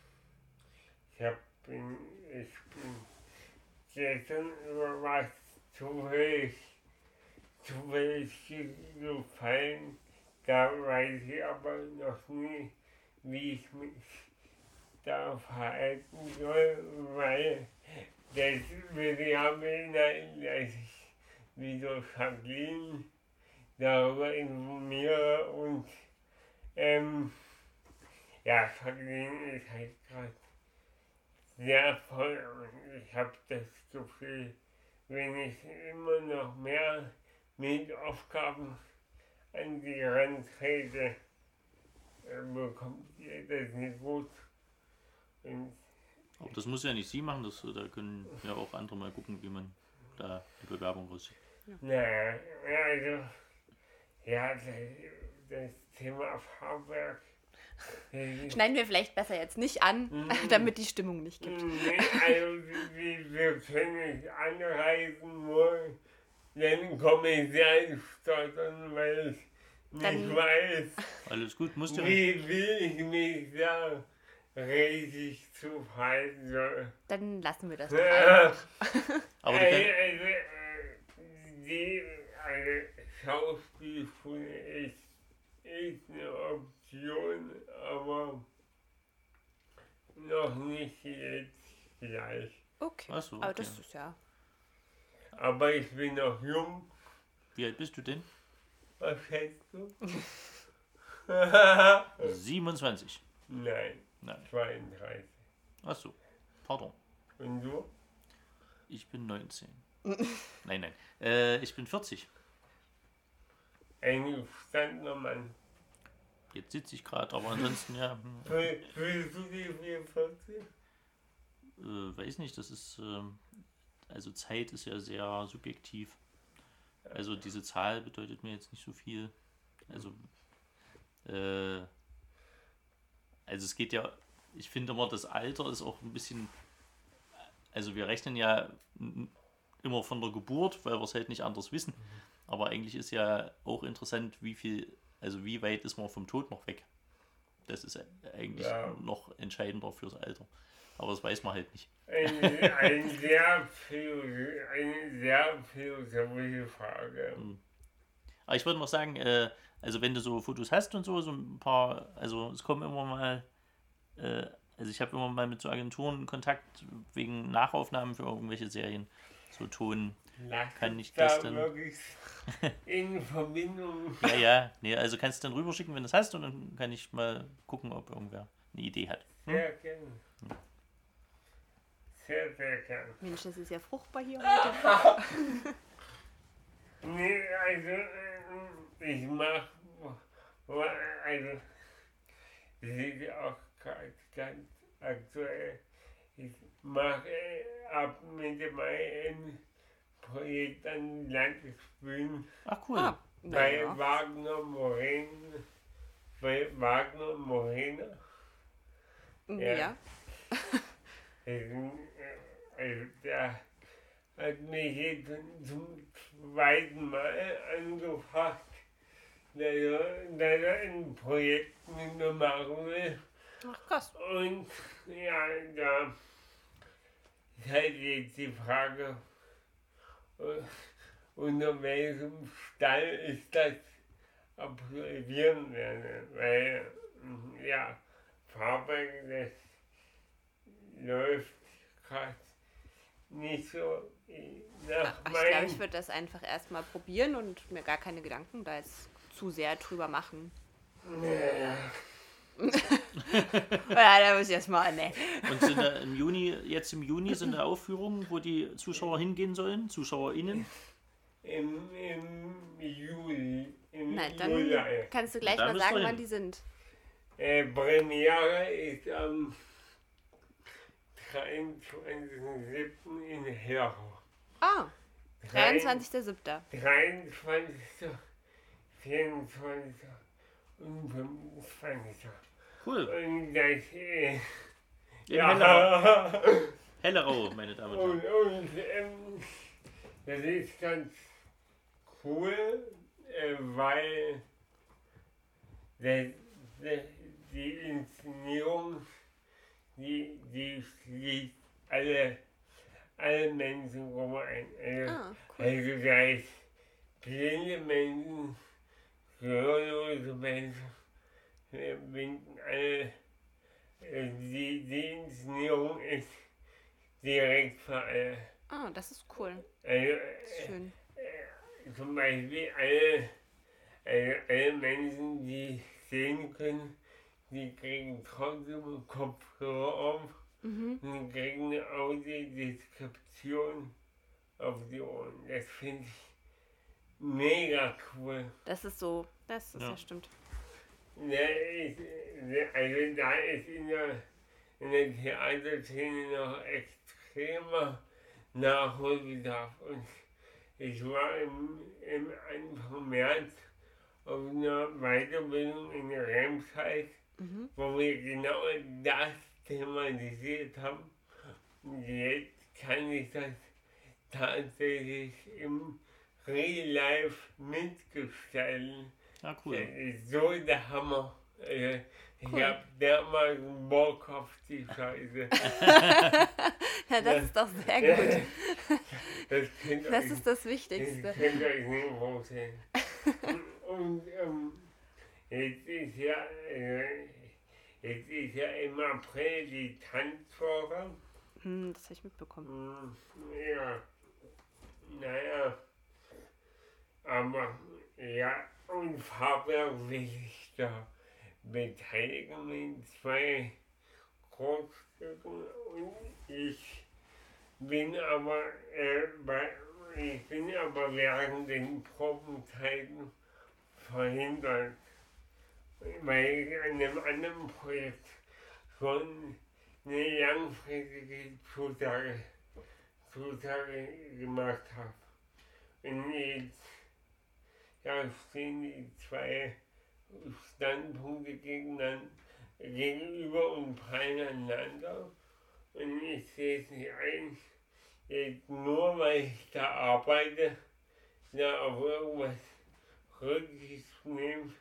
ich hab bin, ich bin gestern über was zufällig, zufällig gefallen. Da weiß ich aber noch nie, wie ich mich da verhalten soll, weil das ja bedeuten, dass ich Jacqueline darüber informiere und Ähm, ja, Vergnügen ist halt gerade sehr voll und ich habe das Gefühl, wenn ich immer noch mehr mit Aufgaben an die rantrete, äh, bekommt ihr das nicht gut. Aber das muss ja nicht sie machen, das, da können ja auch andere mal gucken, wie man da die Bewerbung rausschickt. naja, also, ja, das, Thema Fahrwerk. äh, Schneiden wir vielleicht besser jetzt nicht an, Mhm. damit die Stimmung nicht gibt. Nee, also wir, wir können nicht anreisen, nur dann komme ich sehr stottern, weil ich nicht Dann- weiß, Alles gut, musst ja nicht. wie will ich mich da richtig zu verhalten soll. Dann lassen wir das doch einfach. Aber du also, also, äh, die also, Schauspielschule ist, ist eine Option, aber noch nicht jetzt gleich. Okay. Ach so, Aber okay. das ist ja. Aber ich bin noch jung. wie alt bist du denn? Was schätzt du? 27. Nein, Nein. 32. Ach so, pardon. Und du? Ich bin 19. nein, nein. Äh, ich bin 40. Ein gestandener Mann. Jetzt sitze ich gerade, aber ansonsten ja. hm, Fühl- Fühlst du dich 44? Äh, weiß nicht, das ist, ähm, also Zeit ist ja sehr subjektiv. Also diese Zahl bedeutet mir jetzt nicht so viel. Also, äh, also es geht ja, ich finde immer, das Alter ist auch ein bisschen, also wir rechnen ja immer von der Geburt, weil wir es halt nicht anders wissen. Aber eigentlich ist ja auch interessant, wie viel, also wie weit ist man vom Tod noch weg. Das ist eigentlich Ja. noch entscheidender fürs Alter. Aber das weiß man halt nicht. Ein, ein sehr eine sehr philosophische Frage. Aber ich würde noch sagen, äh, also wenn du so Fotos hast und so, so ein paar, also es kommen immer mal, äh, also ich habe immer mal mit so Agenturen Kontakt wegen Nachaufnahmen für irgendwelche Serien, so Ton. Lass Kann ich das da denn- wirklich in Verbindung. Ja, ja, nee, also kannst du dann rüberschicken, wenn du es hast und dann kann ich mal gucken, ob irgendwer eine Idee hat. Sehr gerne. Sehr, sehr gerne. Mensch, das ist ja fruchtbar hier heute. Nee, also, äh, ich mach, also, das ist ja auch ganz aktuell. Ich mache ab Mitte Mai ein Projekt an Landesbühnen Ach cool. Ah, bei naja. Wagner Morena. Bei Wagner Morena. ja. Ja. Also, also der hat mich jetzt zum zweiten Mal angefragt, dass er, dass er ein Projekt mit mir machen will. Ach krass. Und ja, da ist halt jetzt die Frage, äh, unter welchem Stall ich das absolvieren werde. Weil, ja, Fahrwerk, das läuft gerade nicht so nach Ach, ich glaube, ich würde das einfach erstmal probieren und mir gar keine Gedanken da jetzt zu sehr drüber machen. Ja, da muss ich erstmal, ne. Und sind da im Juni, jetzt im Juni sind da Aufführungen, wo die Zuschauer hingehen sollen, ZuschauerInnen. im, im Juli. Im Nein, dann Juli. kannst du gleich Da mal sagen, wann die sind. Äh, Premiere ist am 23.07. in Herrau. Ah, 23.07. 23., 24. und 25. Cool. Und das, äh, In Hellerau. ja, Hellerau, meine Damen und Herren. und, und ähm, das ist ganz cool, äh, weil das, das, die Inszenierung, die, die schließt alle, alle Menschen rum ein. Also, Ah, cool. also da ist blinde Menschen, gehörlose Menschen, binden alle, die, die Inszenierung ist direkt für alle. Ah, das ist cool. Also, Schön. äh, zum Beispiel alle, alle, alle Menschen, die sehen können, die kriegen trotzdem Kopfhörer auf Mhm. und kriegen eine Audiodeskription auf die Ohren. Das finde ich mega cool. Das ist so, das ist Ja. ja, stimmt. Ja, ich, also da ist in der, in der Theaterszene noch extremer Nachholbedarf. Und ich war im, im Anfang März auf einer Weiterbildung in Remscheid, Mhm. wo wir genau das thematisiert haben. Und jetzt kann ich das tatsächlich im Real Life mitgestalten. Das cool. ist so der Hammer. Also, ich Cool. hab dermaßen Bock auf die Scheiße. Ja, das ist doch sehr gut. Das Das euch, ist das das Wichtigste. könnt ihr euch nicht vorstellen. Und ähm, jetzt ist ja, äh, jetzt ist ja im April die Tanzwoche. Hm, das habe ich mitbekommen. Hm, Ja, naja, aber ja, und Fabian will sich da beteiligen mit zwei Großstücken und ich bin aber, äh, bei, ich bin aber während den Probenzeiten verhindert, weil ich an einem anderen Projekt schon eine langfristige Zusage, Zusage gemacht habe. Und jetzt ja, stehen die zwei Standpunkte gegenüber und prallen. Und ich sehe es nicht ein, jetzt nur weil ich da arbeite, da auf irgendwas Rücksicht nehmen,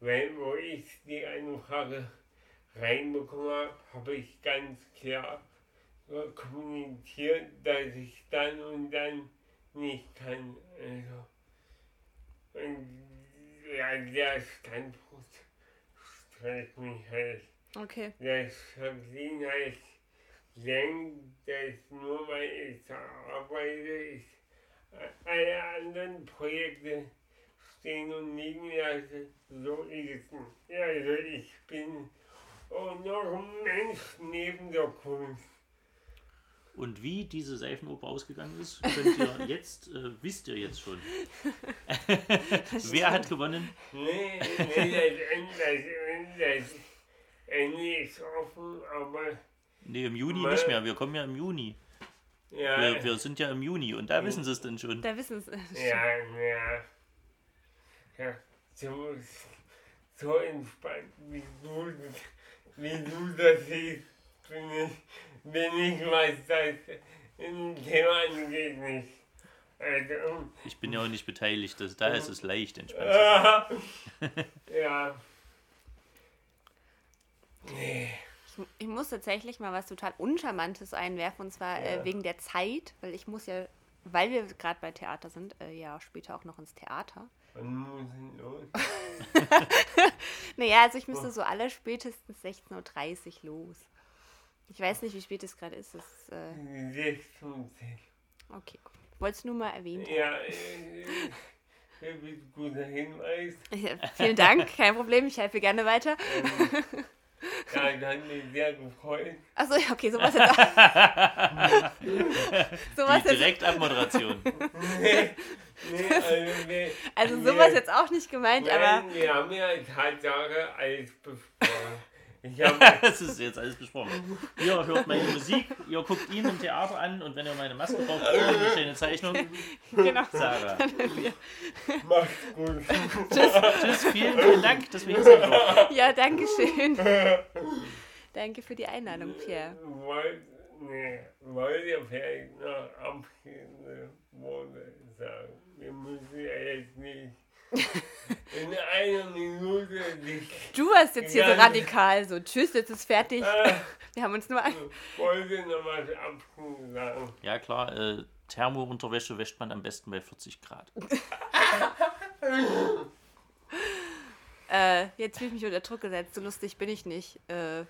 weil wo ich die Anfrage reinbekommen habe, habe ich ganz klar kommuniziert, dass ich dann und dann nicht kann. Also, und ja, der Standpunkt stresst mich halt. Okay. Das Verdienen halt denkt, dass nur weil ich arbeite, ich alle anderen Projekte stehen und liegen lasse. So ist es nicht. Ja, Also ich bin auch noch ein Mensch neben der Kunst. Und wie diese Seifenoper ausgegangen ist, könnt ihr jetzt, äh, wisst ihr jetzt schon. Wer hat gewonnen? Nee, nee, das Ende, ist offen, aber Nee, im Juni nicht mehr. Wir kommen ja im Juni. ja, Wir, wir sind ja im Juni und da wissen sie es dann schon. Da wissen es. ja, ja, ja, so, so entspannt, wie du, wie du das siehst, bin ich, bin ich, was das im Thema angeht, nicht. Also, Ich bin ja auch nicht beteiligt. Das, da ist es leicht entspannt. ja. Nee. Ich, ich muss tatsächlich mal was total Uncharmantes einwerfen und zwar Ja. äh, wegen der Zeit, weil ich muss ja, weil wir gerade bei Theater sind, äh, ja später auch noch ins Theater. Wann muss ich los? Naja, also ich Oh. müsste so alle spätestens 16.30 Uhr los. Ich weiß nicht, wie spät es gerade ist. Das, äh, 16. okay, gut. Wolltest du nur mal erwähnen. Ja, äh, ein guter Hinweis. Ja, vielen Dank, kein Problem, ich helfe gerne weiter. Ähm, ja, das hat mich sehr gefreut. Achso, ja, okay, sowas jetzt auch. sowas Die jetzt, Direktabmoderation. Nee, nee, also wir, also wir- sowas jetzt auch nicht gemeint, aber Nein, wir haben ja Tatsache alles besprochen. Ich habe Das ist jetzt alles besprochen. Ihr hört meine Musik, ihr guckt ihn im Theater an und wenn ihr meine Maske braucht, eine schöne Zeichnung. genau. Sarah. Macht's gut. Tschüss, vielen, vielen Dank, dass wir hier durften. Ja, danke schön. Danke für die Einladung, Pierre. Wollt, nee, wollt ihr vielleicht noch abschließende Worte sagen? Wir müssen ja jetzt nicht in einer Minute sich Du warst jetzt hier so radikal, so tschüss, jetzt ist fertig. äh, Wir haben uns nur an. wollte noch was abschließend sagen. Ja klar, äh, Thermounterwäsche wäscht man am besten bei 40 Grad. Äh, jetzt fühle ich mich unter Druck gesetzt, so lustig bin ich nicht. Äh,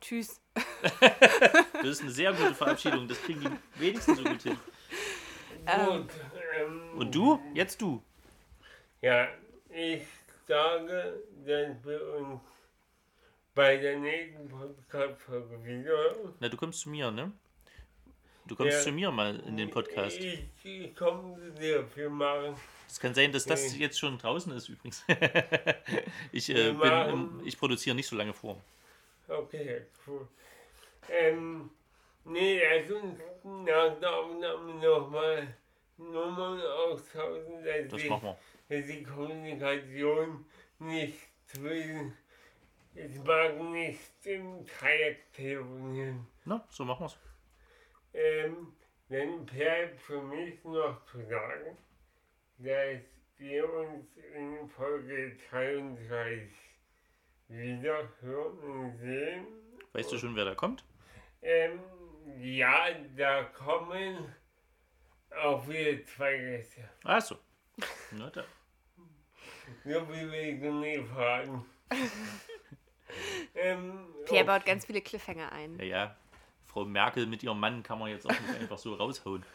tschüss. Das ist eine sehr gute Verabschiedung, das kriegen die wenigsten so gut hin. Gut. Ähm, Und du? Jetzt du. Ja, ich sage, dass wir uns bei der nächsten Podcast-Folge wieder. Na, du kommst zu mir, ne? Du kommst Ja. zu mir mal in den Podcast. Ich, ich komme zu dir, wir machen. Es kann sein, dass das Nee. jetzt schon draußen ist übrigens. ich, äh, bin, im, ich produziere nicht so lange vor. Okay, cool. Ähm, nee, lass uns nach der Aufnahme nochmal Nummern austauschen, Das machen wir. Dass die Kommunikation nicht zwischen. Ich mag nicht im Dreieck telefonieren. Na, so machen wir es. Ähm, dann bleibt für mich noch zu sagen, dass wir uns in Folge 33 wieder hören und sehen. Weißt du schon, wer da kommt? Ähm, ja, da kommen auch wieder zwei Gäste. Da. So wie wir so nie fragen. ähm, Pierre oh, baut ganz viele Cliffhanger ein. Ja, ja. Frau Merkel mit ihrem Mann kann man jetzt auch nicht einfach so raushauen.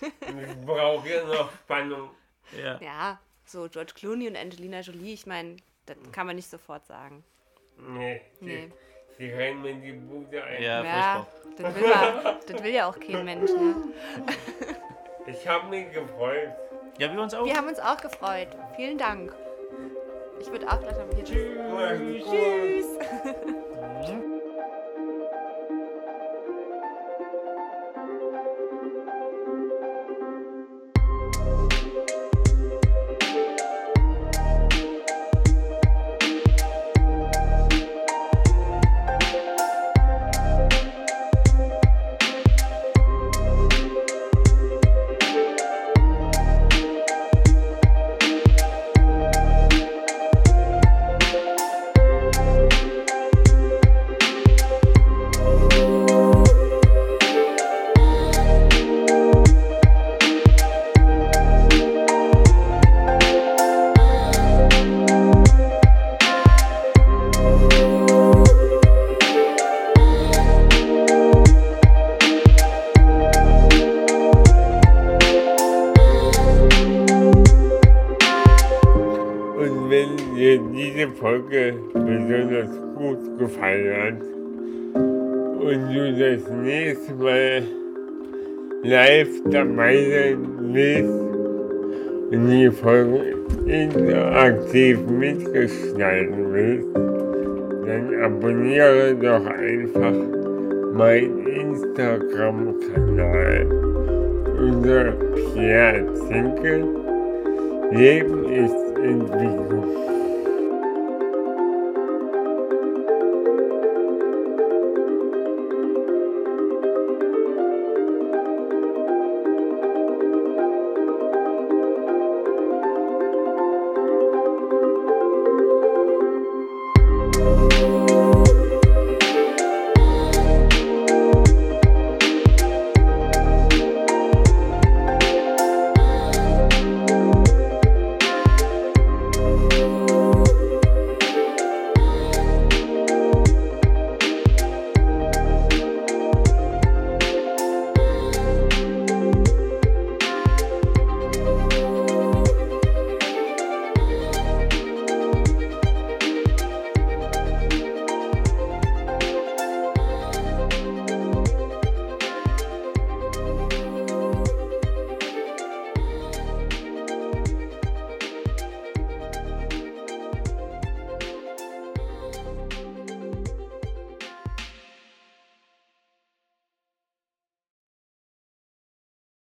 ich brauche ja noch Spannung. Ja. Ja, so George Clooney und Angelina Jolie, ich meine, das kann man nicht sofort sagen. Nee, Nee. die, die rennen mir die Bude ein. Ja, Ja, das will, man, das will ja auch kein Mensch. Ne? Ich habe mich gefreut. Ja, wir uns auch. Wir haben uns auch gefreut. Vielen Dank. Ich würde auch gleich noch hier Tschüss. Tschüss. dir diese Folge besonders gut gefallen hat und du das nächste Mal live dabei sein willst und die Folge interaktiv mitgestalten willst, dann abonniere doch einfach meinen Instagram-Kanal unter Pierre Zinke. Leben ist Entwicklung.